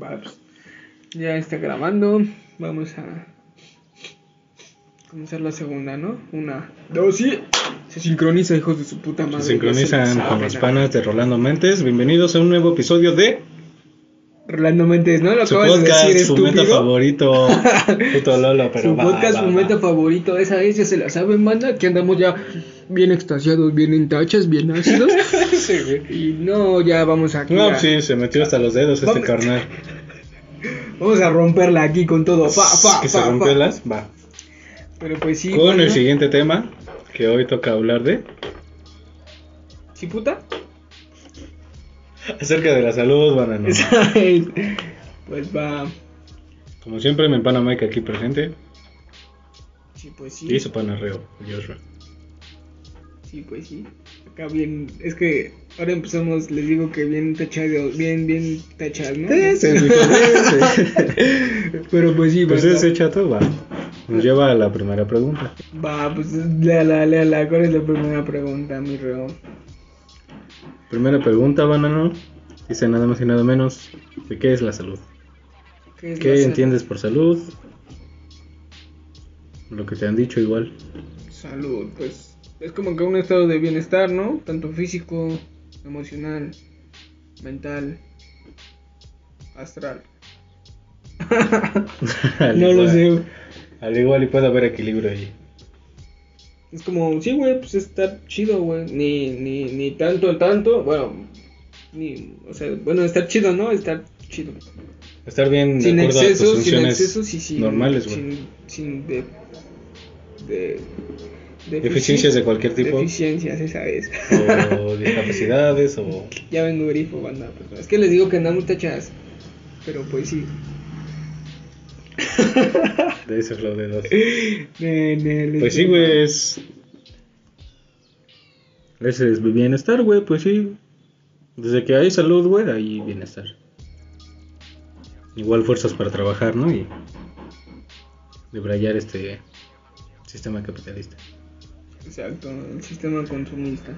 Va, pues, ya está grabando. Vamos a comenzar la segunda, ¿no? Una, dos y. Se sincroniza, hijos de su puta madre. Se sincronizan se con los saben, panas de Rolando Mentes. Bienvenidos a un nuevo episodio de Rolando Méndez, ¿no? Lo su acabas de podcast, decir, su meta favorito. Puto Lolo, pero Su va, podcast, va, su va. meta favorito. Esa es, ya se la saben, banda. Que andamos ya bien extasiados, bien en tachas, bien ácidos. Güey. y no, ya vamos aquí. No, a- sí, se metió hasta los dedos este carnal. Vamos a romperla aquí con todo. Pa, pa, que pa, se rompió las. Va. Pero pues sí. Con bueno. el siguiente tema que hoy toca hablar de ¿Sí, puta? acerca de la salud, banano. Pues va. Como siempre, mi pana Mike aquí presente Sí, pues sí. y su pana Reo, Joshua. Sí, pues sí. Acá bien. Es que ahora empezamos, les digo que bien tachado. Bien, bien tachado, ¿no? Sí, sí. Pero pues sí, Pues banda. ese chato va. Nos lleva a la primera pregunta. Va, pues léala, léala. ¿Cuál es la primera pregunta, mi reo? Primera pregunta, banano. Dice nada más y nada menos de qué es la salud. ¿Qué, es la ¿Qué salud? entiendes por salud? Lo que te han dicho igual. Salud, pues es como que un estado de bienestar, ¿no? Tanto físico, emocional, mental, astral. Al no lo sé. Al igual y puede haber equilibrio ahí. Es como, sí, güey, pues estar chido, güey. Ni, ni, ni tanto, tanto. Bueno, ni, o sea, bueno, estar chido, ¿no? Estar chido. Estar bien Sin de acuerdo a tus excesos, sin excesos y sin. normales, güey. Sin, sin de. de. Deficiencias de cualquier tipo. Deficiencias, esa es. O discapacidades o... Ya vengo grifo, banda. perdón. Es que les digo que andamos tachas. Pero pues sí. De ese flow de dos. Les Pues sí, güey, es... Ese es bienestar, güey, pues sí. Desde que hay salud, güey, hay bienestar. Igual fuerzas para trabajar, ¿no? Y debrayar este sistema capitalista. Exacto, el sistema consumista.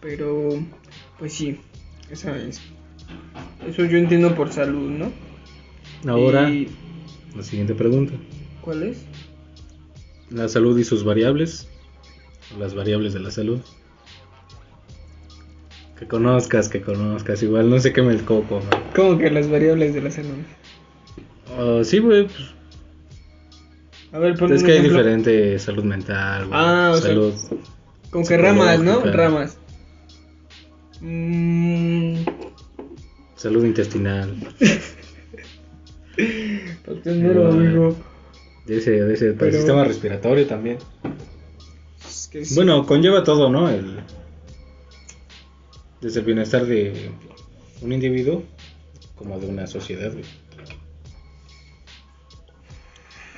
Pero, pues sí, esa es. Eso yo entiendo por salud, ¿no? Ahora, Y- la siguiente pregunta. ¿Cuál es? La salud y sus variables. Las variables de la salud. Que conozcas, que conozcas. Igual no sé qué me el coco, man. ¿Cómo que las variables de la salud? Ah, sí, güey. pues, A ver, pon es que hay diferente salud mental, güey, Ah, o sea, salud. Como que ramas, ¿no? Ramas. Mm, salud intestinal. Igual. amigo. De ese, de ese, para Pero- el sistema respiratorio también. Es que sí. Bueno, conlleva todo, ¿no? El, desde el bienestar de un individuo como de una sociedad, güey.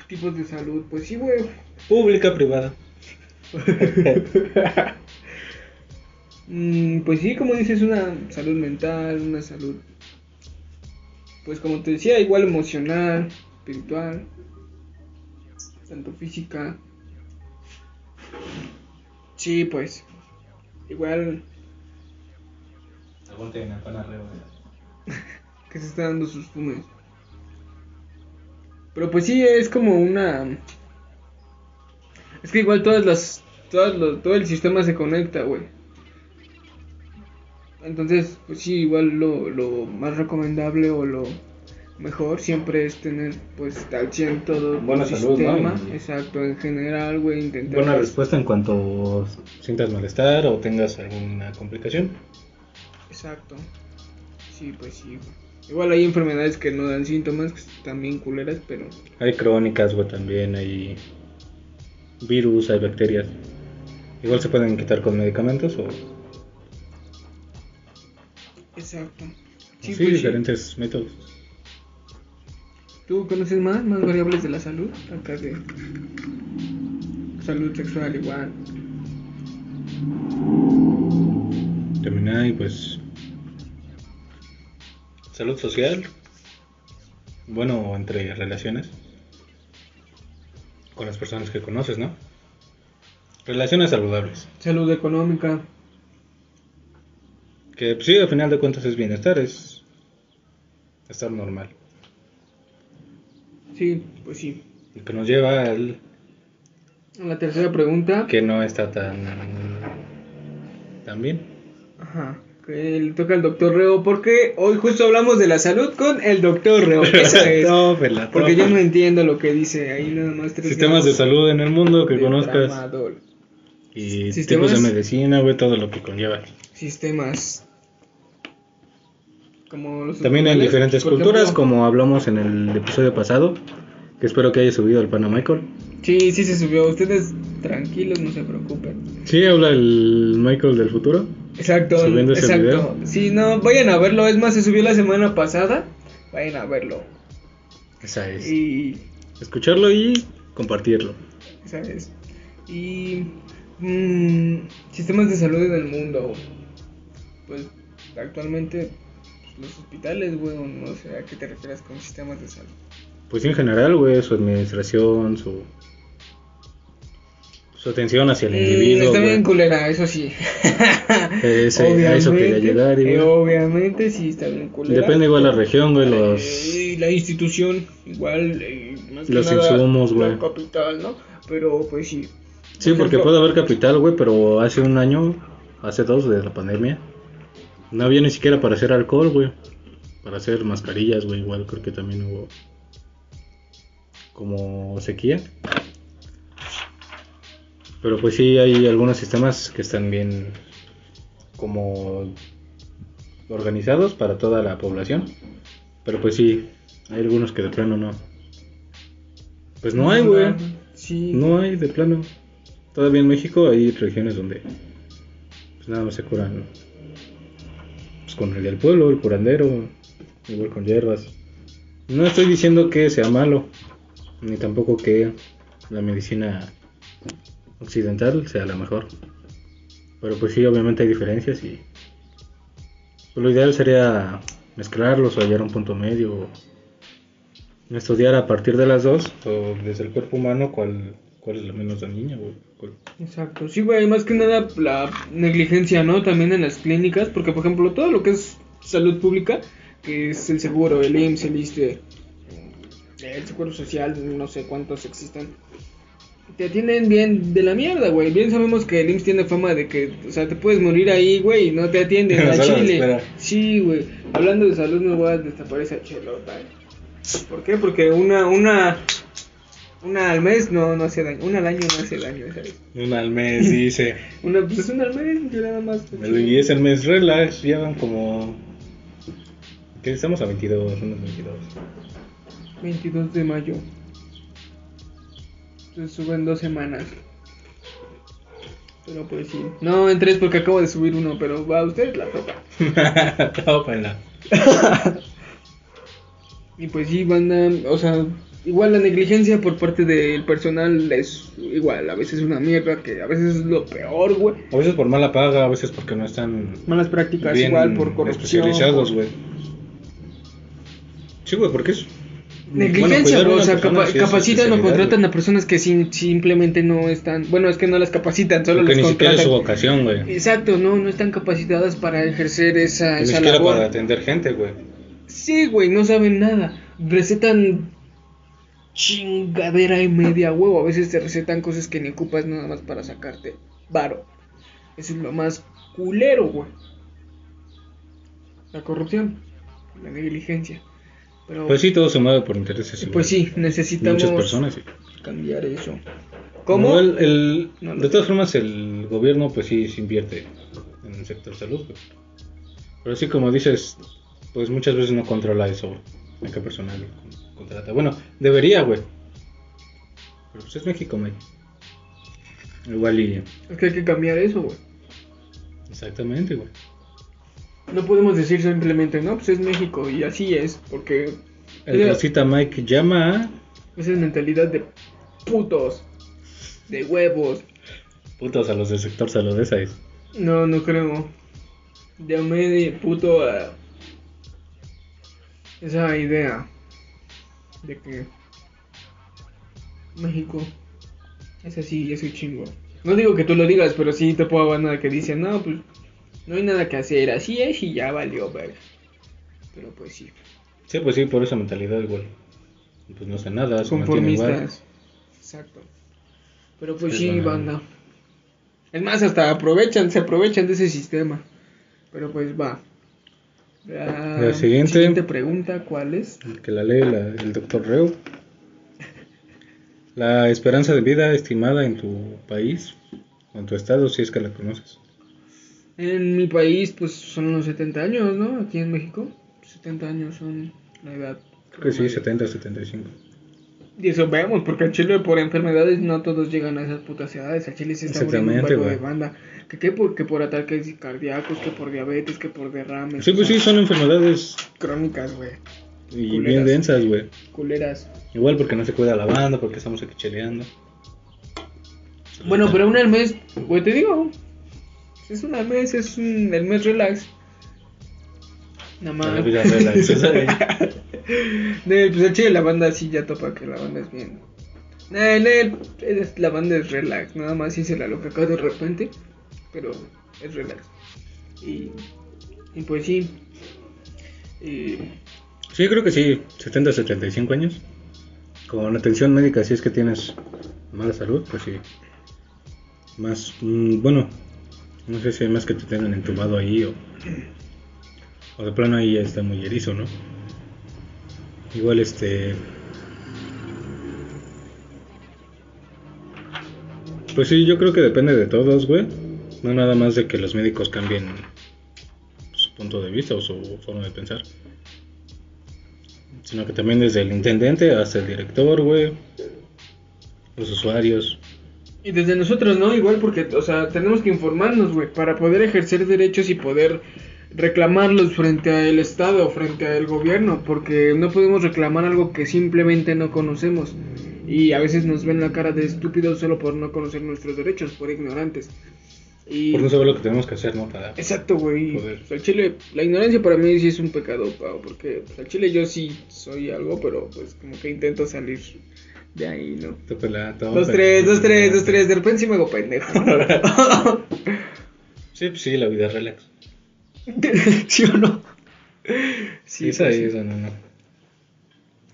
Tipos de salud, pues sí, güey. Pública, privada. Mm, pues sí, como dices, una salud mental, una salud, pues como te decía, igual emocional, espiritual, tanto física. Sí, pues, igual que se está dando sus fumes. Pero pues sí, es como una... Es que igual todas las... Todas los- todo el sistema se conecta, güey. Entonces, pues sí, igual lo, lo más recomendable o lo mejor siempre es tener pues al 100 todo Buena tu salud, ¿no? sistema. Exacto, en general, güey, intentar... Buena respuesta en cuanto sientas malestar o tengas alguna complicación. Exacto. Sí, pues sí. güey. Igual hay enfermedades que no dan síntomas, que están bien culeras, pero... Hay crónicas, güey, también. Hay virus, hay bacterias. Igual se pueden quitar con medicamentos o Exacto. sí, pues, diferentes métodos. ¿Tú conoces más, más variables de la salud? Acá de salud sexual igual. Terminar y pues salud social. Bueno, entre relaciones con las personas que conoces, ¿no? Relaciones saludables. Salud económica. Que pues, sí, al final de cuentas es bienestar, es estar normal. Sí, pues sí. Y que nos lleva al La tercera pregunta. que no está tan, tan bien. Ajá. Que le toca al doctor Reo. Porque hoy justo hablamos de la salud con el doctor Reo. Esa es. Tópela, Porque yo no entiendo lo que dice ahí nada más tres Sistemas de salud en el mundo que conozcas. tramadol. Y Sistemas- tipos de medicina, güey, todo lo que conlleva. Sistemas. Como los También en diferentes culturas, ejemplo. como hablamos en el episodio pasado, que espero que haya subido el pana Michael. Sí, sí se subió. Ustedes tranquilos, no se preocupen. Sí, habla el Michael del futuro. Exacto, Subiendo ese exacto. video. Sí, no, vayan a verlo. Es más, se subió la semana pasada. Vayan a verlo. Esa es. Y. Escucharlo y compartirlo. ¿Sabes? Y. mm, sistemas de salud en el mundo. Pues actualmente. pues, los hospitales, güey, no sé a qué te refieres con sistemas de salud. Pues en general, güey, su administración, su, su atención hacia el individuo. está bien culera, eso sí. Ese- a eso quería llegar, eh, obviamente sí está bien culera. Depende igual la región, güey, los... Eh, la institución, igual. eh, que Los nada, insumos, güey. La capital, ¿no? Pero pues sí. Sí, Por porque ejemplo, puede haber capital, güey, pero hace un año, hace dos de la pandemia, no había ni siquiera para hacer alcohol, güey. Para hacer mascarillas, güey, igual creo que también hubo como sequía. Pero pues sí, hay algunos sistemas que están bien como organizados para toda la población. Pero pues sí, hay algunos que de plano no. Pues no hay, güey. Sí. No hay de plano. Todavía en México hay regiones donde pues nada más se curan pues, con el del pueblo, el curandero, igual con hierbas. No estoy diciendo que sea malo, ni tampoco que la medicina occidental sea la mejor. Pero pues sí, obviamente hay diferencias y pues, lo ideal sería mezclarlos o hallar un punto medio. o estudiar a partir de las dos o desde el cuerpo humano cuál, cuál es la menos dañina Exacto, sí, güey, más que nada la negligencia, ¿no? También en las clínicas, porque por ejemplo todo lo que es salud pública, que es el seguro, el IMSS, el ISSSTE, eh, el seguro social, no sé cuántos existen, te atienden bien de la mierda, güey. Bien sabemos que el IMSS tiene fama de que, o sea, te puedes morir ahí, güey, y no te atienden a Chile. espera. Sí, güey. Hablando de salud, me voy a destapar esa chelota. eh. ¿Por qué? Porque una, una, una al mes no, no hace daño, una al año no hace daño, ¿sabes? Una al mes, dice. Una, pues es una al mes, yo nada más. y es el mes relax, llevan como... ¿Qué estamos a 22? Unos 22. 22 de mayo. Se suben dos semanas. Pero pues sí. No, en tres porque acabo de subir uno, pero va a ustedes la toca. Tópala. Y pues sí, banda, o sea, igual la negligencia por parte del personal es igual, a veces una mierda, que a veces es lo peor, güey. A veces por mala paga, a veces porque no están Malas prácticas, bien igual por corrupción. especializados, por güey. Sí, güey, porque es... Negligencia, bueno, o sea, capa- capacitan o contratan a personas que sin- simplemente no están, bueno, es que no las capacitan, solo Porque las ni siquiera es contratan. su vocación, güey. Exacto, no, no están capacitadas para ejercer esa, Ni esa siquiera labor. para atender gente, güey. Sí, güey, no saben nada. Recetan chingadera y media huevo. A veces te recetan cosas que ni ocupas nada más para sacarte varo. Eso es lo más culero, güey. La corrupción, la negligencia. Pero, Pues sí, todo se mueve por intereses. igual. pues sí, necesitamos Muchas personas, sí. cambiar eso. ¿Cómo? No, el- el- No de todas formas, el gobierno, pues sí, se invierte en el sector salud, güey. Pero sí, como dices, pues muchas veces no controla eso, a qué personal con- contrata. Bueno, debería, güey. Pero pues es México, güey. Igual y... Es que hay que cambiar eso, güey. Exactamente, güey. No podemos decir simplemente, no, pues es México y así es, porque El Mira. Rosita Mike llama esa es mentalidad de putos, de huevos. Putos a los del sector salud, esa es. No, no creo. Llamé de puto a esa idea de que México es así, es un chingo. No digo que tú lo digas, pero sí te puedo hablar nada que dice, no, pues no hay nada que hacer, así es y ya valió, ver. Pero pues sí. Sí, pues sí, por esa mentalidad igual. Pues no hace nada, se. Conformistas. Exacto. Pero pues Es sí, buena. banda. Es más, hasta aprovechan, se aprovechan de ese sistema. Pero pues va. La, La siguiente. pregunta, ¿cuál es? Que la lee la- el doctor Reu. La esperanza de vida estimada en tu país o en tu estado, si es que la conoces. En mi país, pues son los 70 años, ¿no? Aquí en México, 70 años son la edad. Creo que sí, 70, 75. Y eso vemos, porque en Chile por enfermedades no todos llegan a esas putas edades. A Chile se está muriendo un de banda. Que, que, por, que por ataques cardíacos, que por diabetes, que por derrames. Sí, pues sí, son enfermedades Crónicas, güey. y Culeras. bien densas, güey. Culeras. Igual porque no se cuida la banda, porque estamos aquí cheleando. Bueno, pero una al mes, güey, te digo. Es una mes, es un, el mes relax. Nada La más. vida relax, de- De, pues el chile la banda sí ya topa que la banda es bien. Nah, nah, es- la banda es relax, nada más hice la loca acá de repente, pero es relax. Y, y pues sí. Y, Sí, creo que sí, 70, 75 años. Con atención médica, si es que tienes mala salud, pues sí. Más, mm, bueno, no sé si hay más que te tengan entubado ahí o, o de plano ahí ya está muy erizo, ¿no? Igual este... Pues sí, yo creo que depende de todos, güey. No nada más de que los médicos cambien su punto de vista o su forma de pensar. Sino que también desde el intendente hasta el director, güey. Los usuarios. Y desde nosotros, ¿no? Igual porque, o sea, tenemos que informarnos, güey, para poder ejercer derechos y poder reclamarlos frente al Estado, frente al gobierno, porque no podemos reclamar algo que simplemente no conocemos. Y a veces nos ven la cara de estúpidos solo por no conocer nuestros derechos, por ignorantes. Y... Por no saber lo que tenemos que hacer, ¿no? Para... Exacto, güey. Pues, al chile, la ignorancia para mí sí es un pecado, pavo, porque pues, al chile yo sí soy algo, pero pues como que intento salir de ahí, ¿no? Tópela, Dos, tres, dos, tres, dos, tres. De repente sí me hago pendejo. Sí, pues sí, la vida relax. ¿Sí o no? Sí, Sí, esa pues, ahí, sí. esa no, no.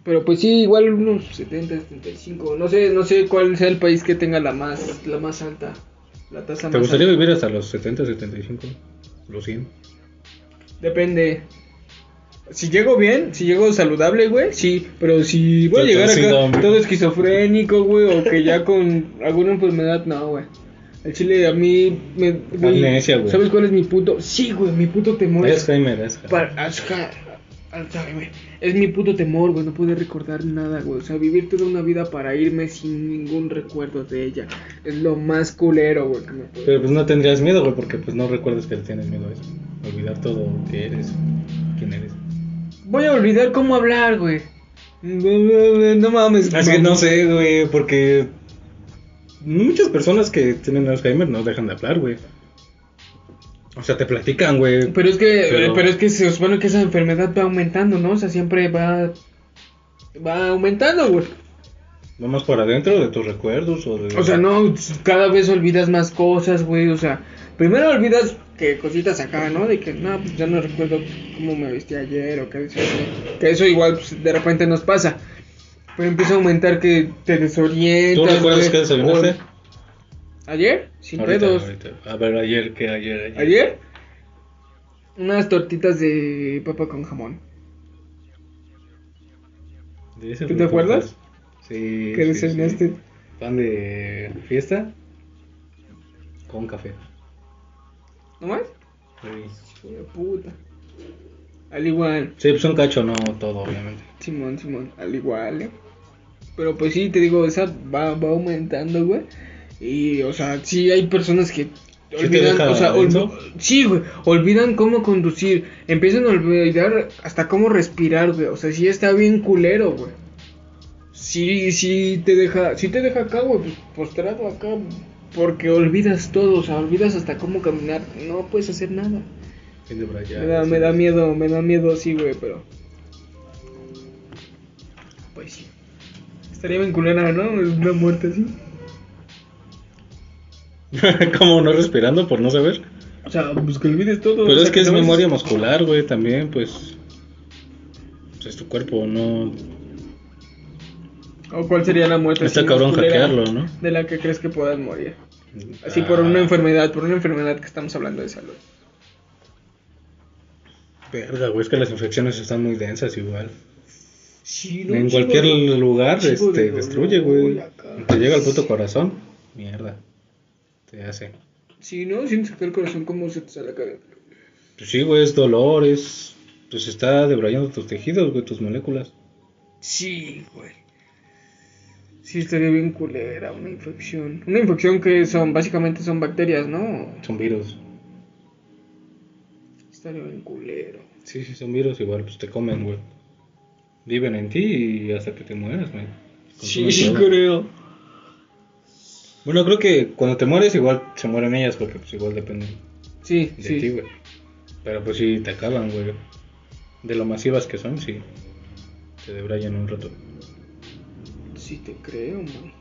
Pero pues sí, igual unos 70, 75. No sé, no sé cuál sea el país que tenga la más, la más alta. La tasa ¿Te más gustaría alta. vivir hasta los 70, 75? Los 100. Depende. Si llego bien, si llego saludable, güey, sí. Pero si voy a llegar acá todo esquizofrénico, güey, o que ya con alguna enfermedad, no, güey. El chile a mí me... güey, Amnesia, güey. ¿Sabes cuál es mi puto? Sí, güey, mi puto temor es... Alzheimer, Alzheimer. Para, Alzheimer, Alzheimer. Es mi puto temor, güey, no poder recordar nada, güey. O sea, vivir toda una vida para irme sin ningún recuerdo de ella. Es lo más culero, güey, que me puede... Pero pues no tendrías miedo, güey, porque pues no recuerdas que tienes miedo a eso. Olvidar todo lo que eres. Voy a olvidar cómo hablar, güey. No mames. Así que no sé, güey, porque muchas personas que tienen Alzheimer no dejan de hablar, güey. O sea, te platican, güey. Pero es que, Pero- pero... es que se supone que esa enfermedad va aumentando, ¿no? O sea, siempre va, va aumentando, güey. Vamos por adentro de tus recuerdos o de... O sea, no, cada vez olvidas más cosas, güey. O sea, primero olvidas que cositas acá, ¿no? De que, no, pues ya no recuerdo cómo me vestí ayer o qué Que eso igual pues, de repente nos pasa. Pero empieza a aumentar que te desorientas. ¿Tú recuerdas qué desayunaste? ¿Ayer? Sin Ahorita, pedos. ahorita. A ver, ayer, ¿qué? Ayer, ayer. ¿Ayer? Unas tortitas de papa con jamón. ¿De ese ¿Tú te acuerdas? Sí. ¿Qué sí, desayunaste? sí. Pan de fiesta con café. ¿No más? Sí. De puta. Al igual. Sí, pues un cacho, no todo, obviamente. Simón, Simón, al igual, ¿eh? Pero pues sí, te digo, esa va, va aumentando, güey. Y, o sea, sí hay personas que olvidan, deja o sea, olv- sí, güey, olvidan cómo conducir. Empiezan a olvidar hasta cómo respirar, güey. O sea, sí está bien culero, güey. Sí, sí te deja, sí te deja acá, güey, pues, postrado acá. Porque olvidas todo, o sea, olvidas hasta cómo caminar. No puedes hacer nada. Me da, sí. me da miedo, me da miedo, sí, güey, pero. Pues sí. Estaría bien culera, ¿no? Una muerte así. ¿Cómo no respirando por no saber? O sea, pues que olvides todo. Pero o es que es no memoria muscular, güey, también, pues. pues, es tu cuerpo, no. ¿O cuál sería la muerte? Está cabrón hackearlo, ¿no? De la que crees que puedas morir. Así por Ah, una enfermedad, por una enfermedad que estamos hablando de salud. Verga, güey, es que las infecciones están muy densas igual. Sí, en cualquier lugar este, de destruye, güey. Te llega al puto corazón, mierda. Te hace. Sí, ¿no? Sientes que el corazón como se te sale acá. Pues sí, güey, es dolor, es. Pues está debrayando tus tejidos, güey, tus moléculas. Sí, güey. Sí, estaría bien culera una infección. Una infección que son, básicamente son bacterias, ¿no? Son virus. Estaría bien culero. Sí, sí, son virus, igual, pues te comen, güey. Viven en ti y hasta que te mueras, güey. Sí, sí todo. creo. Bueno, creo que cuando te mueres, igual se mueren ellas, porque pues igual dependen Sí, de sí. ti, güey. Pero pues sí, te acaban, güey. De lo masivas que son, sí. Te debrayan un rato. Sí te creo, man.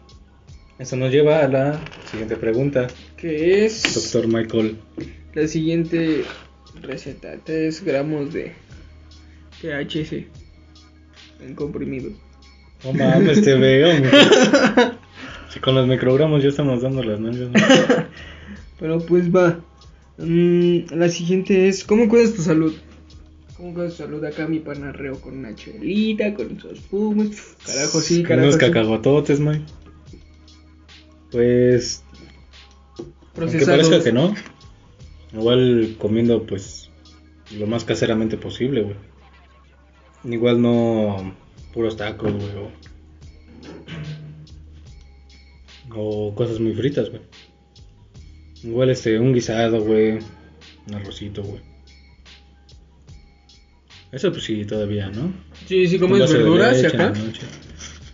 Eso nos lleva a la siguiente pregunta, Que es doctor Michael. la siguiente receta. 3 gramos de THC en comprimido. No mames, te veo. Si con los microgramos ya estamos dando las nalgas, ¿no? Pero pues va. Mm, la siguiente es, ¿cómo cuidas tu salud? ¿Cómo cuidas tu salud? Acá mi panarreo con una chelita, con esos fumes. Carajo, sí, carajo. Unos sí. cacahuatotes, Mike. Pues, aunque parezca que no, igual comiendo, pues, lo más caseramente posible, güey. Igual no puros tacos, güey, o, o cosas muy fritas, güey. Igual, este, un guisado, güey, un arrocito, güey. Eso, pues sí, todavía, ¿no? Sí, sí, comes verduras y acá.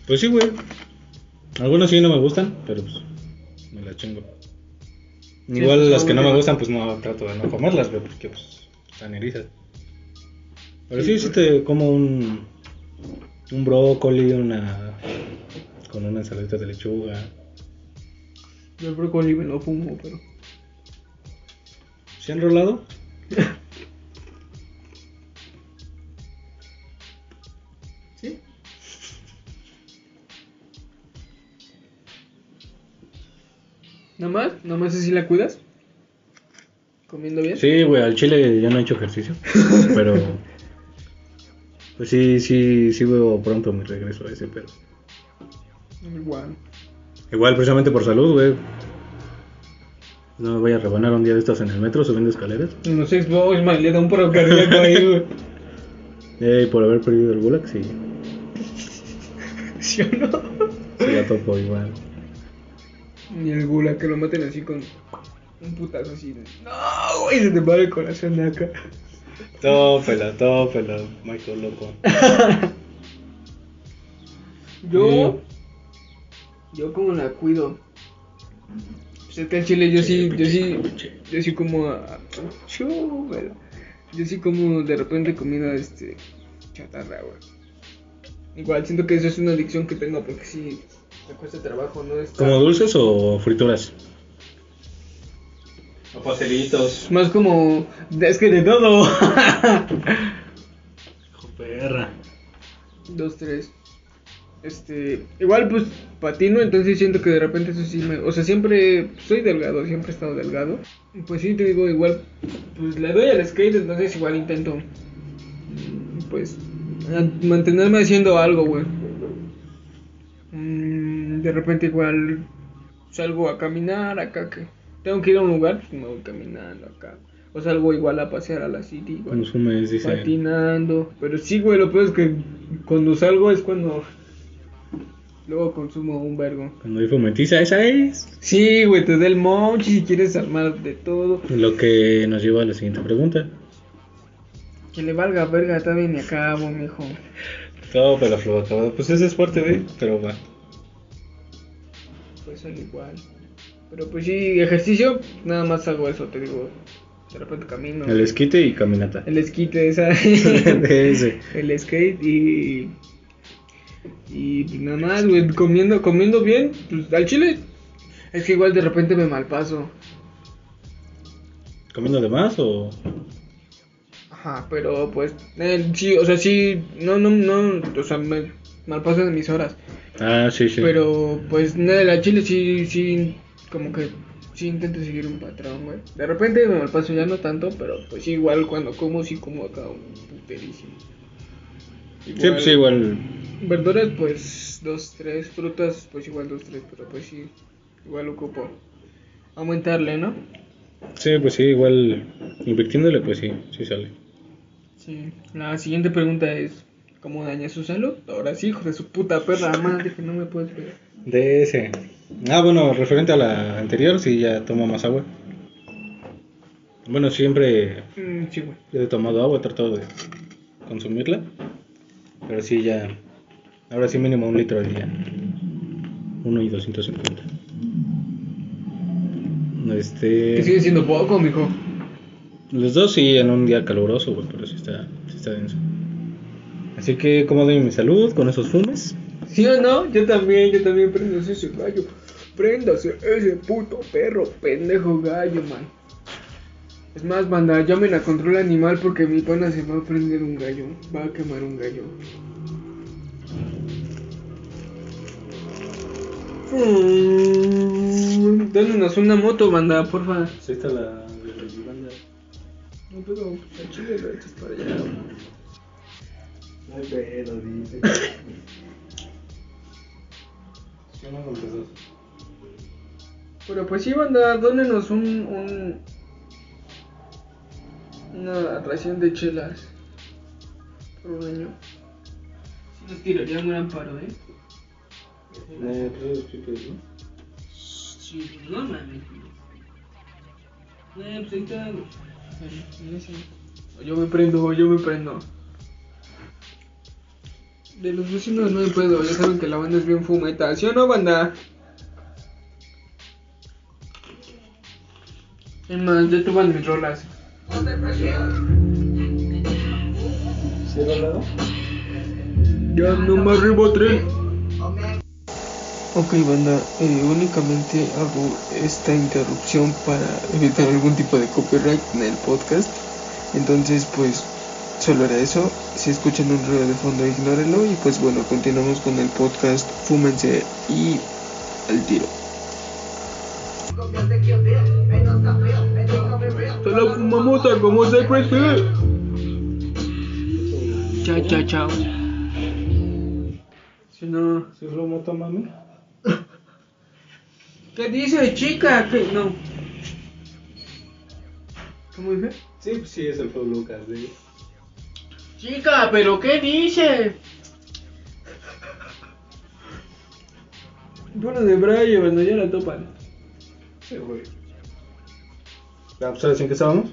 Pues sí, güey. Algunos sí no me gustan, pero pues me las chingo. Igual las que no me gustan, pues no trato de no comerlas, güey, porque pues están erizas. Pero Sí, sí, sí te como un, un brócoli, una con una ensaladita de lechuga. Yo el brócoli me lo fumo, pero. ¿Se han enrolado? ¿Nada más? ¿Nada más así la cuidas? ¿Comiendo bien? Sí, güey, al chile ya no he hecho ejercicio, pero pues sí, sí, sí veo pronto mi regreso a ese, pero Igual. Igual, precisamente por salud, güey. No me voy a rebanar un día de estos en el metro subiendo escaleras. En los Xbox, man, le da un paro cardíaco ahí, güey. Eh, por haber perdido el Gulag, sí. ¿Sí o no? Sí, la topo igual. Ni el gula que lo maten así con un putazo así. de, No, güey, se te para el corazón de acá. Tópela, tópela, Michael loco. Yo. Yo como la cuido. Pues es que en Chile yo sí, yo sí, yo sí como a-. Yo sí como de repente comida este chatarra, güey. Igual siento que eso es una adicción que tengo porque sí me cuesta trabajo, ¿no? Estar- ¿Como dulces o frituras? O pastelitos. Más como es que de todo. perra. Dos, tres. Este, igual pues patino, entonces siento que de repente eso sí me, o sea, siempre soy delgado, siempre he estado delgado. Pues sí, te digo, igual, pues le doy al skate, entonces igual intento, mm, pues, mantenerme haciendo algo, güey. Mm, de repente igual salgo a caminar acá, que tengo que ir a un lugar, pues me voy caminando acá. O salgo igual a pasear a la city, igual Consumes, dice. patinando. Pero sí, güey, lo peor es que cuando salgo es cuando luego consumo un vergo. Cuando hay fomentiza, esa es. Sí, güey, te da el monchi si quieres armar de todo. Lo que nos lleva a la siguiente pregunta. Que le valga verga, también y acabo, mijo. Flor acabada. Pues ese es fuerte, güey, pero va. Pues al igual. Pero pues sí, ejercicio, nada más hago eso, te digo. De repente camino. El esquite y caminata. El esquite, esa. El skate y. Y nada más, güey, comiendo, comiendo bien, pues al chile. Es que igual de repente me malpaso. ¿Comiendo de más o.? Ajá, pero pues, eh, sí, o sea, sí, no, no, no, o sea, me malpaso de mis horas. Ah, sí, sí. Pero pues nada, la chile sí, sí, como que sí intento seguir un patrón, güey. De repente me malpaso ya no tanto, pero pues igual cuando como, sí como acá un puterísimo. Sí, pues sí, igual. Verduras, pues dos, tres. Frutas, pues igual dos, tres, pero pues sí, igual ocupo aumentarle, ¿no? Sí, pues sí, igual. Invirtiéndole, pues sí, sí sale. Sí. La siguiente pregunta es, ¿cómo daña su salud? Ahora sí, hijo de su puta perra madre, que no me puedes ver. De ese. Ah, bueno, referente a la anterior, sí, ya tomo más agua. Bueno, siempre Mm, sí, güey. he tomado agua, he tratado de consumirla. Pero sí, ya. Ahora sí, mínimo un litro al día. Uno y 250. Que Este. sigue siendo poco, mijo. Los dos sí en un día caluroso, güey, pero sí está, sí está denso. Así que, ¿cómo doy mi salud con esos fumes? ¿Sí o no? Yo también, yo también prendo ese gallo. Préndase ese puto perro, pendejo gallo, man. Es más, banda, llamen a control animal porque mi pana se va a prender un gallo. Va a quemar un gallo. Mm, una moto, banda, porfa. Sí está la... No, pero al chile lo echas para allá. No hay pedo, dice. Pero pues sí, banda, dónenos un, un una ración de chelas por un año. Sí nos tiraría un gran paro, ¿eh? Sí, no mames. Eh, pues ahí está. En ese. Yo me prendo, yo me prendo. De los vecinos no hay pedo, ya saben que la banda es bien fumeta, ¿sí o no, banda? Es más, ya tuvan mis rolas. ¿Sí lado? Ya no me arribo. Ok, banda, eh, únicamente hago esta interrupción para evitar algún tipo de copyright en el podcast. Entonces, pues, solo era eso. Si escuchan un ruido de fondo, ignórenlo. Y pues, bueno, continuamos con el podcast. Fúmense y al tiro. Te la fumamota como Cypress Hill. Chao, chao, chao. Si no. ¿Sí fue moto, mami? ¿Qué dice, chica? ¿Qué? No. ¿Cómo dice? Sí, pues sí, es el Flow Lucas, de... Chica, ¿pero qué dice? Bueno, de Braille, cuando ya la topan. Sí, güey. Ya, pues, ¿sabes en qué estábamos?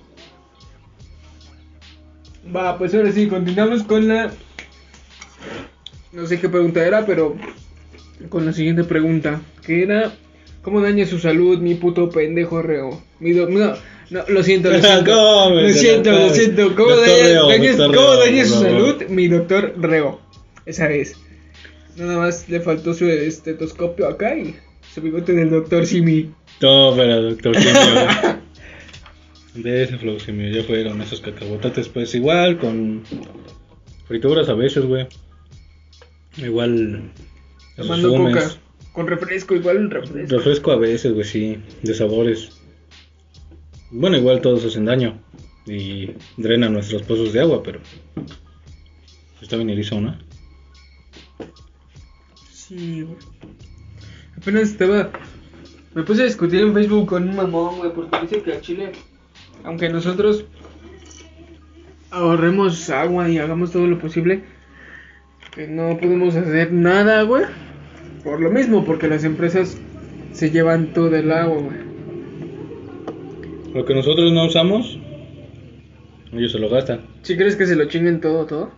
Va, pues ahora sí, continuamos con la... No sé qué pregunta era, pero... Con la siguiente pregunta. Que era... ¿Cómo daña su salud mi puto pendejo reo? Mi do- No, no, lo siento, lo siento. ¿Cómo me lo siento, lo siento. ¿Cómo Reo, daña su salud mi doctor reo? Esa es. Nada más le faltó su estetoscopio acá y su bigote del doctor Simi. Pero doctor Simio. de ese Flow Simio, ya fueron esos cacahuatates, pues igual, con frituras a veces, güey. Igual. Tomando coca. Con refresco, igual un refresco. Refresco a veces, güey, sí, de sabores. Bueno, igual todos hacen daño y drenan nuestros pozos de agua, pero está bien erizo, ¿no? Sí, güey. Apenas estaba. Me puse a discutir en Facebook con un mamón, güey, porque dice que a Chile, aunque nosotros ahorremos agua y hagamos todo lo posible, que no podemos hacer nada, güey. Por lo mismo, porque las empresas se llevan todo el agua, güey. Lo que nosotros no usamos, ellos se lo gastan. ¿Sí crees que se lo chinguen todo, todo?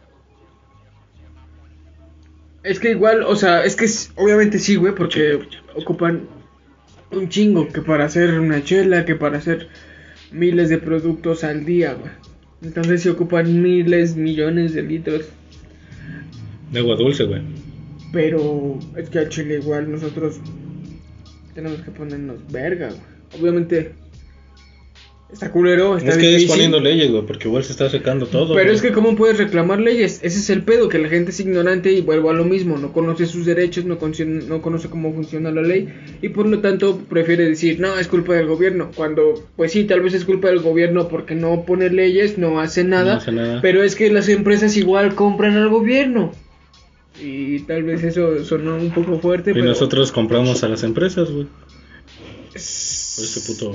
Es que igual, o sea, es que obviamente sí, güey, porque ocupan un chingo que para hacer una chela, que para hacer miles de productos al día, güey. Entonces se ocupan miles, millones de litros. De agua dulce, güey. Pero es que al chile igual nosotros tenemos que ponernos verga, güey. Obviamente Está culero, está es que es difícil. poniendo leyes, güey, porque igual se está secando todo. Pero güey. es que cómo puedes reclamar leyes, ese es el pedo, que la gente es ignorante y vuelvo a lo mismo, no conoce sus derechos, no, conoce- no conoce cómo funciona la ley y por lo tanto prefiere decir, no, es culpa del gobierno, cuando pues sí, tal vez es culpa del gobierno porque no pone leyes, no hace nada, No hace nada. pero es que las empresas igual compran al gobierno. Y tal vez eso sonó un poco fuerte, Y pero nosotros compramos a las empresas, güey. Por ese puto.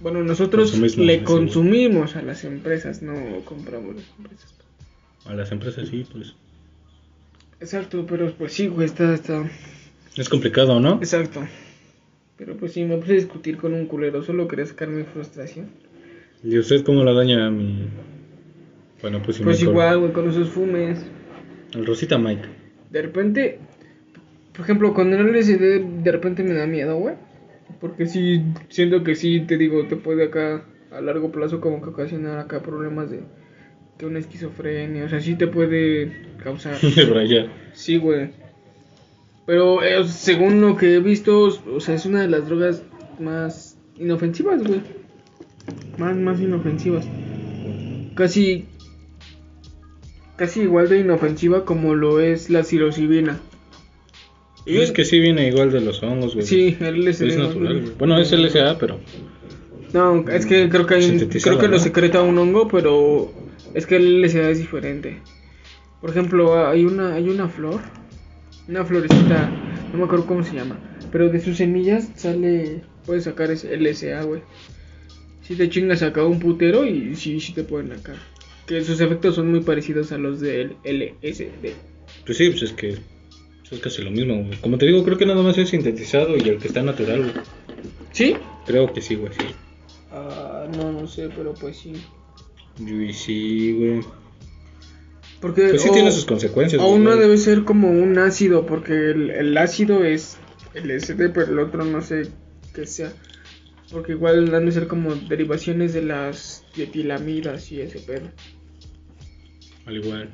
Bueno, nosotros le consumimos a las empresas, no compramos las empresas. A las empresas sí, pues. Exacto, pero pues sí, güey, está, está... Es complicado, ¿no? Exacto. Pero pues sí, me puse a discutir con un culero, solo quería sacar mi frustración. ¿Y usted cómo la daña a mi. Bueno, pues sí, Pues igual, güey, con esos fumes. El Rosita Mike. De repente, por ejemplo, con el LSD, de repente me da miedo, güey. Porque sí, siento que sí, te digo, te puede acá, a largo plazo, como que ocasionar acá problemas de que una esquizofrenia, o sea, sí te puede causar. De. Sí, güey. Pero eh, según lo que he visto, o sea, es una de las drogas más inofensivas, güey. Más, más inofensivas. Casi, casi igual de inofensiva como lo es la psilocibina. Y es que sí viene igual de los hongos, güey. Sí, el LSD. Es natural, güey. Bueno, es LSA, pero. No, es que creo que hay creo que lo secreta un hongo, pero es que el LSD es diferente. Por ejemplo, hay una hay una flor, una florecita, no me acuerdo cómo se llama, pero de sus semillas sale puedes sacar ese LSA, güey. Si te chingas acá un putero y sí sí te pueden acá. Que sus efectos son muy parecidos a los del LSD. Pues sí, pues es que. Pues es casi lo mismo, güey. Como te digo, creo que nada más es sintetizado y el que está natural, güey. ¿Sí? Creo que sí, güey, sí. Ah, no, no sé, pero pues sí. Y sí, güey. Porque Pues sí o- tiene sus consecuencias, O güey. uno debe ser como un ácido, porque el, el ácido es el SD, pero el otro no sé qué sea. Porque igual han de ser como derivaciones de las dietilamidas y ese pedo. Al igual.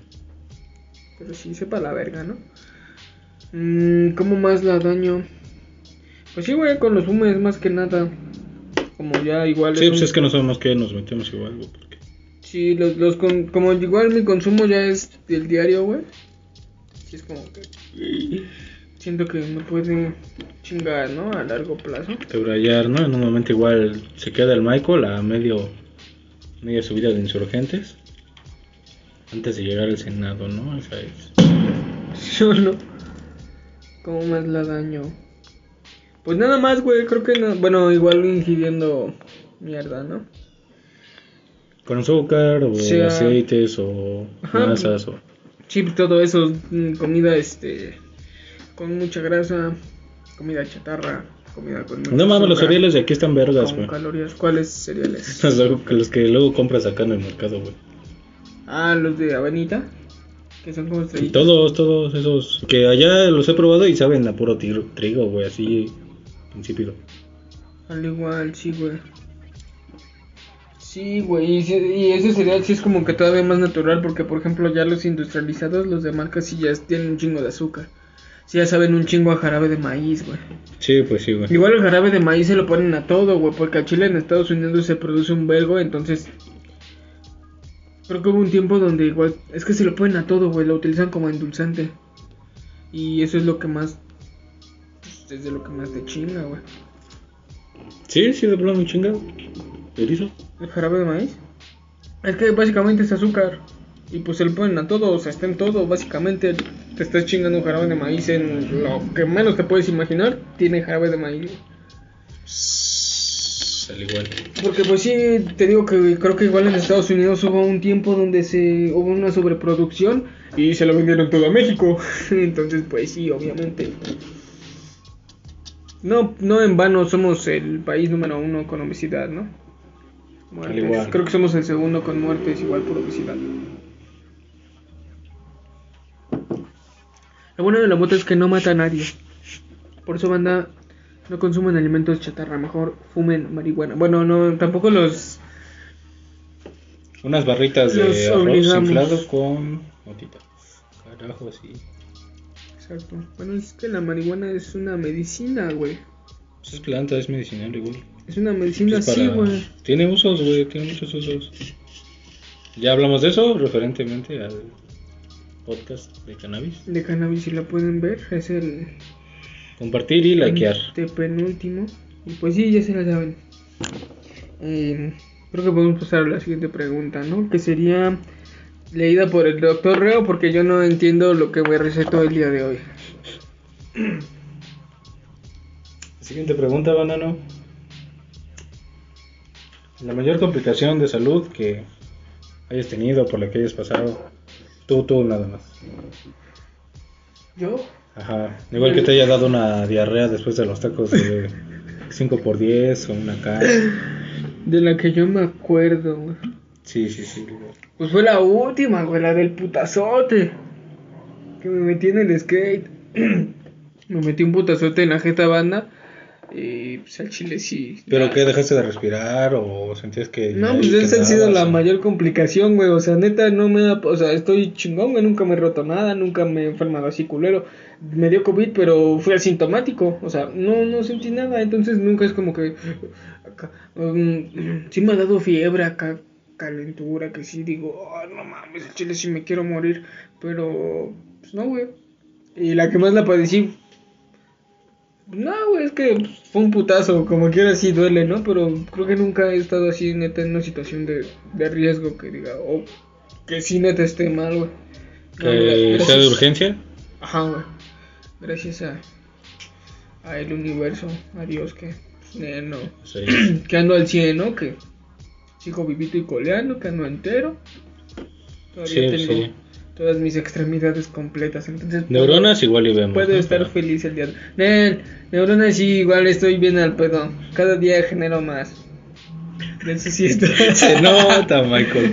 Pero sí, sepa la verga, ¿no? Mm, ¿Cómo más la daño? Pues sí, güey, con los fumes más que nada. Como ya igual. Sí, pues un- es que no sabemos qué nos metemos igual, güey. Porque... Sí, los, los con- como igual mi consumo ya es del diario, güey. Sí, es como que. Siento que me puede chingar, ¿no? A largo plazo. Quebrayar, ¿no? En un momento igual se queda el Michael a medio. media subida de insurgentes. Antes de llegar al Senado, ¿no? Esa es. ¿Sí o no? ¿Cómo más la daño? Pues nada más, güey. Creo que no. Bueno, igual ingiriendo mierda, ¿no? Con azúcar, o Sea- aceites, o Ajá. masas, o. Chips, todo eso. mm, Comida, este. Con mucha grasa. Comida chatarra. Comida con. mucho No mames, los cereales de aquí están vergas, güey. calorías. ¿Cuáles cereales? Los, los que luego compras acá en el mercado, güey. Ah, los de Avenita. Que son como Y estrellitas. todos, todos esos. Que allá los he probado y saben a puro trigo, güey, así. Insípido. Al igual, sí, güey. Sí, güey. Y, y ese cereal sí es como que todavía más natural. Porque, por ejemplo, ya los industrializados, los de marca, sí ya tienen un chingo de azúcar. Sí, ya saben un chingo a jarabe de maíz, güey. Sí, pues sí, güey. Igual el jarabe de maíz se lo ponen a todo, güey. Porque a Chile en Estados Unidos se produce un vergo. Entonces. Creo que hubo un tiempo donde igual. Es que se lo ponen a todo, güey. Lo utilizan como endulzante. Y eso es lo que más. pues, es de lo que más te chinga, güey. Sí, sí, de plano muy chingado. ¿Erizo? ¿El jarabe de maíz? Es que básicamente es azúcar. Y pues se lo ponen a todo, o sea, está en todo. Básicamente te estás chingando un jarabe de maíz en lo que menos te puedes imaginar. Tiene jarabe de maíz. Al igual. Porque pues sí, te digo que creo que igual en Estados Unidos hubo un tiempo donde se hubo una sobreproducción y se lo vendieron todo a México. Entonces pues sí, obviamente. No, no en vano somos el país número uno con obesidad, ¿no? Muertes. igual. Creo que somos el segundo con muertes igual por obesidad. Lo bueno de la moto es que no mata a nadie. Por eso banda no consumen alimentos chatarra, mejor fumen marihuana. Bueno, no, tampoco los Unas barritas de Los arroz obligamos. inflado con motita. Carajo, así. Exacto. Bueno, es que la marihuana es una medicina, güey. Pues es planta, es medicinal igual. Es una medicina Pues así, para- güey. Tiene usos, güey, tiene muchos usos. Ya hablamos de eso referentemente al podcast de cannabis. De cannabis, si la pueden ver, es el Compartir y likear. de penúltimo. Y pues sí, ya se la saben. Eh, creo que podemos pasar a la siguiente pregunta, ¿no? Que sería leída por el doctor Reo, porque yo no entiendo lo que me recetó el día de hoy. Siguiente pregunta, banano. La mayor complicación de salud que hayas tenido, por la que hayas pasado. Tú, tú, nada más. ¿Yo? Ajá. Igual que te haya dado una diarrea después de los tacos de 5x10 o una K. De la que yo me acuerdo, güey. Sí, sí, sí. Pues fue la última, güey, la del putazote. Que me metí en el skate. me metí un putazote en la jeta banda. Y pues al chile sí. ¿Pero qué? ¿Dejaste de respirar o sentías que.? No, pues esa ha sido la mayor complicación, güey. O sea, neta, no me da. O sea, estoy chingón, güey. Nunca me he roto nada. Nunca me he enfermado así culero. Me dio COVID, pero fue asintomático. O sea, no, no sentí nada. Entonces nunca es como que. acá, um, sí me ha dado fiebre acá. Calentura, que sí digo, oh, no mames, el chile sí me quiero morir. Pero, pues no, güey. Y la que más la padecí no, güey, es que fue un putazo, como quiera sí duele, ¿no? Pero creo que nunca he estado así, neta, en una situación de, de riesgo que diga, o que sí, neta, esté mal, güey. ¿Que sea de urgencia? Ajá, güey. Gracias a, a el universo, a Dios, que, pues, no, Sí. que ando al 100, ¿no? Que sigo vivito y coleando, que ando entero. Todavía Sí, tengo sí. todas mis extremidades completas, entonces... Neuronas igual y vemos. Puedo ¿no? estar Pero- feliz el día de Nen, neuronas sí, igual estoy bien al pedo. Cada día genero más. De eso sí estoy. Se nota, Michael.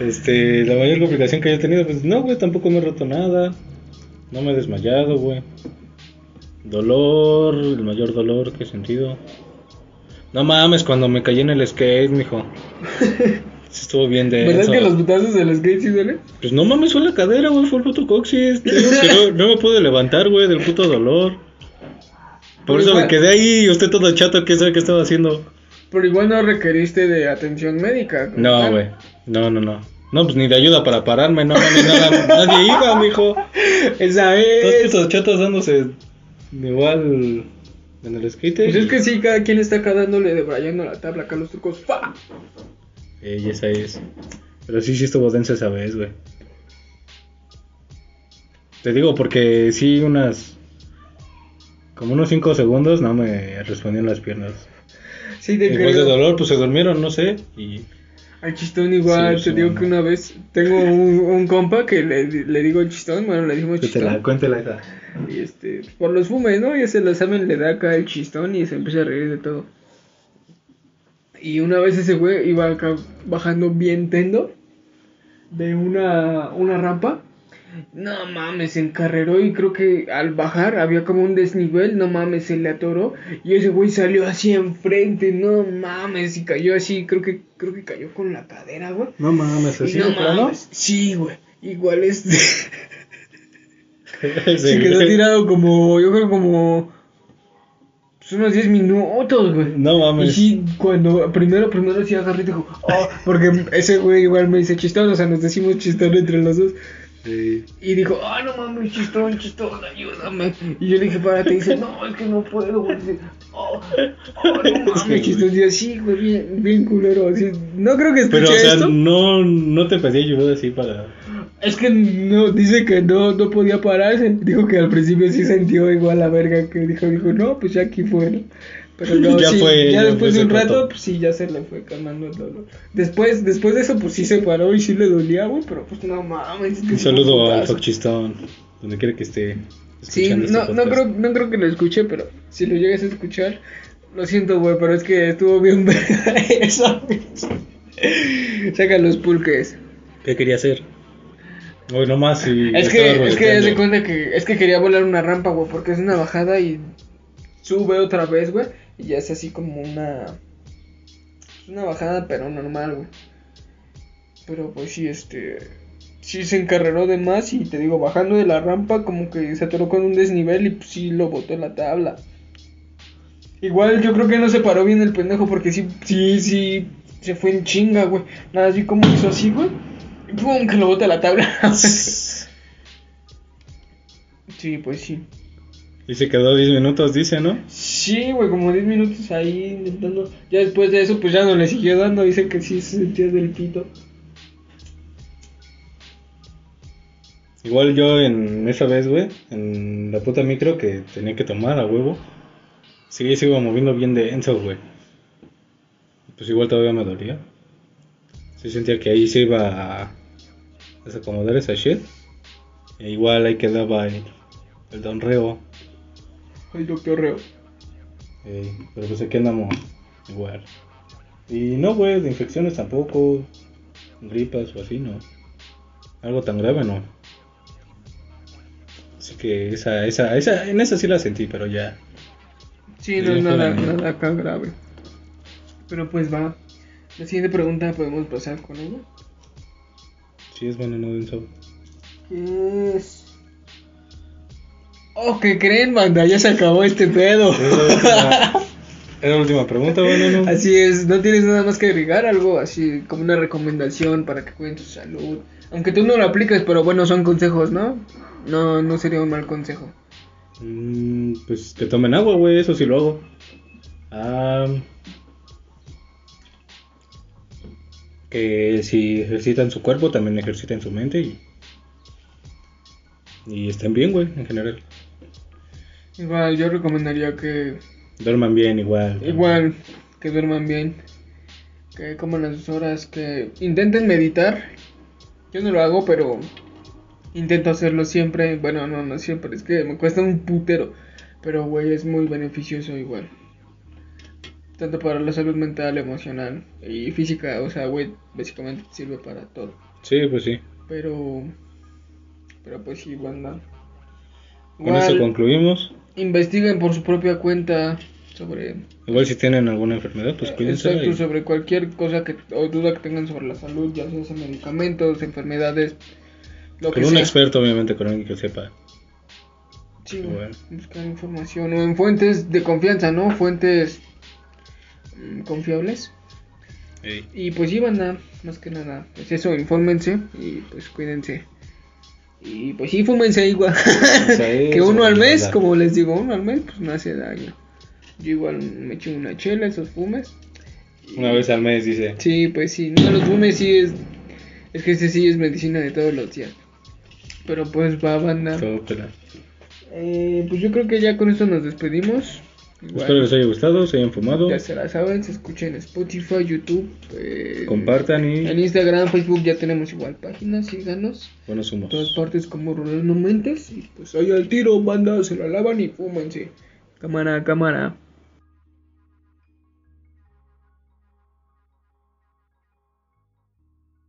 Este, la mayor complicación que haya tenido, pues no, güey, tampoco me he roto nada. No me he desmayado, güey. Dolor, el mayor dolor que he sentido. No mames, cuando me caí en el skate, mijo. Sí Estuvo bien de ¿Verdad que los putazos del skate sí duelen? Pues no mames, fue la cadera, güey, fue el puto coxis. Que no, no me pude levantar, güey, del puto dolor. Por Pero eso me quedé ahí y usted todo chato, ¿qué sabe qué estaba haciendo? Pero igual no requeriste de atención médica. No, güey. No, no, no. No, pues ni de ayuda para pararme, no, ni nada. Nadie iba, mijo. Esa es. putos chatos dándose igual en el skate. Pues es que sí, cada quien está acá dándole debrayando la tabla acá los trucos. ¡Fa! Ey, esa es. Pero sí, sí estuvo densa esa vez, güey. Te digo porque sí, unas. Como unos 5 segundos no me respondían las piernas. Sí, te Después de dolor, pues se durmieron, no sé. Y. Al chistón igual, Sí, te digo que una vez tengo un, un compa que le, le digo chistón, bueno, le dijimos chistón. cuéntela esa. Y este, por los fumes, ¿no? Ya se lo saben, le da acá el chistón y se empieza a reír de todo. Y una vez ese güey iba acá bajando bien tendo de una, una rampa. No mames, se encarreró y creo que al bajar había como un desnivel, no mames, se le atoró y ese güey salió así enfrente, no mames, y cayó así, creo que creo que cayó con la cadera, güey. No mames, Y así no mames, sí, güey. Igual este se quedó tirado como, yo creo como pues, unos 10 minutos, güey. No Y mames. sí, cuando primero, primero sí agarré y dijo, oh, porque ese güey igual me dice chistón, o sea, nos decimos chistón entre los dos. Sí. Y dijo, ah, no mames, chistón, chistón, ayúdame. Y yo le dije, párate, y dice, no, es que no puedo, güey. Dice, oh, oh, no mames, chistón. Y yo, sí, güey, bien, bien culero. Así, no creo que escuche Pero, o sea, esto. no, no te pedí ayuda así para. Es que no, dice que no, no podía pararse. Dijo que al principio sí sintió igual la verga que dijo, dijo, no, pues ya aquí fue, ¿no? Pero Ya sí, fue, ya ya después fue, de un rato, pues sí, ya se le fue calmando el dolor. Después, después de eso, pues sí se paró y sí le dolía, güey, pero pues no mames. Un saludo al. Fochistón, donde quiera que esté. Sí, este no, no, creo, no creo que lo escuche, pero si lo llegas a escuchar, lo siento, güey, pero es que estuvo bien verga eso. güey. Saca los pulques. ¿Qué quería hacer? Hoy nomás y. Es que, es que se cuenta que, es que quería volar una rampa, güey, porque es una bajada y sube otra vez, güey, y es así como una, una bajada, pero normal, güey. Pero pues sí, este, sí se encarreró de más y te digo, bajando de la rampa como que se atoró con un desnivel y pues sí lo botó en la tabla. Igual yo creo que no se paró bien el pendejo porque sí, sí, sí, se fue en chinga, güey. Nada, así como hizo así, güey. Y pum, que lo bota la tabla. sí, pues sí. Y se quedó 10 minutos, dice, ¿no? Sí, güey, como 10 minutos ahí intentando. Ya después de eso, pues ya no le siguió dando. Dice que sí se sentía del pito. Igual yo en esa vez, güey, en la puta micro que tenía que tomar a huevo, sí se iba moviendo bien denso, güey. Pues igual todavía me dolía. Sí sentía que ahí se iba a desacomodar esa shit. E igual ahí quedaba el, el don Reo. El doctor Reo. Ey, pero pues aquí andamos igual. Y no, güey, de infecciones tampoco, gripas o así, no. Algo tan grave, no. Así que esa, esa, esa, en esa sí la sentí, pero ya. Sí, no es no nada, ¿no? nada acá grave. Pero pues va. La siguiente pregunta podemos pasar con ella. Sí es veneno denso. ¿Qué es? Oh, ¿qué creen, banda? Ya se acabó este pedo. Es la última, pregunta, veneno. Así es, no tienes nada más que agregar, algo así como una recomendación para que cuiden tu salud. Aunque tú no lo apliques, pero bueno, son consejos, ¿no? No, no sería un mal consejo. Mm, pues que tomen agua, güey, eso sí lo hago. Ah, que si ejercitan su cuerpo, también ejerciten su mente y, y estén bien, güey, en general. Igual, yo recomendaría que Duerman bien, igual. Igual, que duerman bien, que coman las horas, que intenten meditar. Yo no lo hago, pero intento hacerlo siempre. Bueno, no, no siempre, es que me cuesta un putero. Pero, güey, es muy beneficioso igual. Tanto para la salud mental, emocional y física. O sea, güey, básicamente sirve para todo. Sí, pues sí. Pero, pero pues sí, banda. Con eso concluimos. Investiguen por su propia cuenta sobre Igual si tienen alguna enfermedad, pues cuídense. Exacto, y- sobre cualquier cosa que o duda que tengan sobre la salud, ya sea medicamentos, enfermedades, lo Con que un sea. experto, obviamente, con alguien que sepa. Sí, Bueno. buscar información o en fuentes de confianza, ¿no? Fuentes mm, confiables. Ey. Y pues sí, banda, más que nada, pues eso, infórmense y pues cuídense. Y pues sí, fúmense igual. Que uno al mes, como les digo, uno al mes, pues no hace daño. Yo igual me echo una chela, esos fumes. Una vez al mes, dice. Sí, pues sí, no, los fumes sí es. Es que este sí es medicina de todos los días. Pero pues va, banda. Todo pela. Eh, pues yo creo que ya con esto nos despedimos. Igual, Espero les haya gustado, se hayan fumado. ya se la saben, se escucha en Spotify, YouTube. eh, Compartan y En Instagram, Facebook ya tenemos igual páginas, síganos. buenos En humos. todas partes como Rolando Mentes. Y pues ahí al tiro, banda, se la lavan y fúmense. Cámara, cámara.